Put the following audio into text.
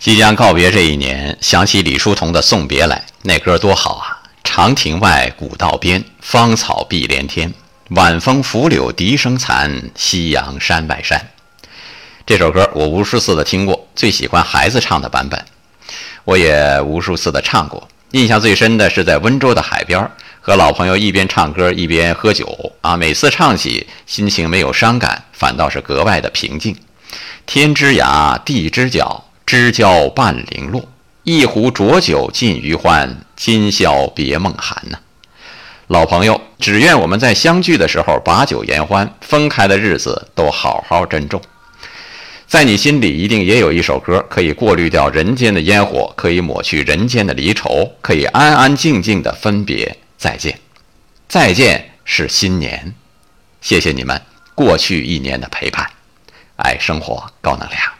即将告别这一年，想起李叔同的《送别》来，那歌多好啊！长亭外，古道边，芳草碧连天。晚风拂柳笛声残，夕阳山外山。这首歌我无数次的听过，最喜欢孩子唱的版本。我也无数次的唱过，印象最深的是在温州的海边，和老朋友一边唱歌一边喝酒啊。每次唱起，心情没有伤感，反倒是格外的平静。天之涯，地之角。知交半零落，一壶浊酒尽余欢。今宵别梦寒呐，老朋友，只愿我们在相聚的时候把酒言欢，分开的日子都好好珍重。在你心里，一定也有一首歌，可以过滤掉人间的烟火，可以抹去人间的离愁，可以安安静静的分别再见。再见是新年，谢谢你们过去一年的陪伴。爱生活，高能量。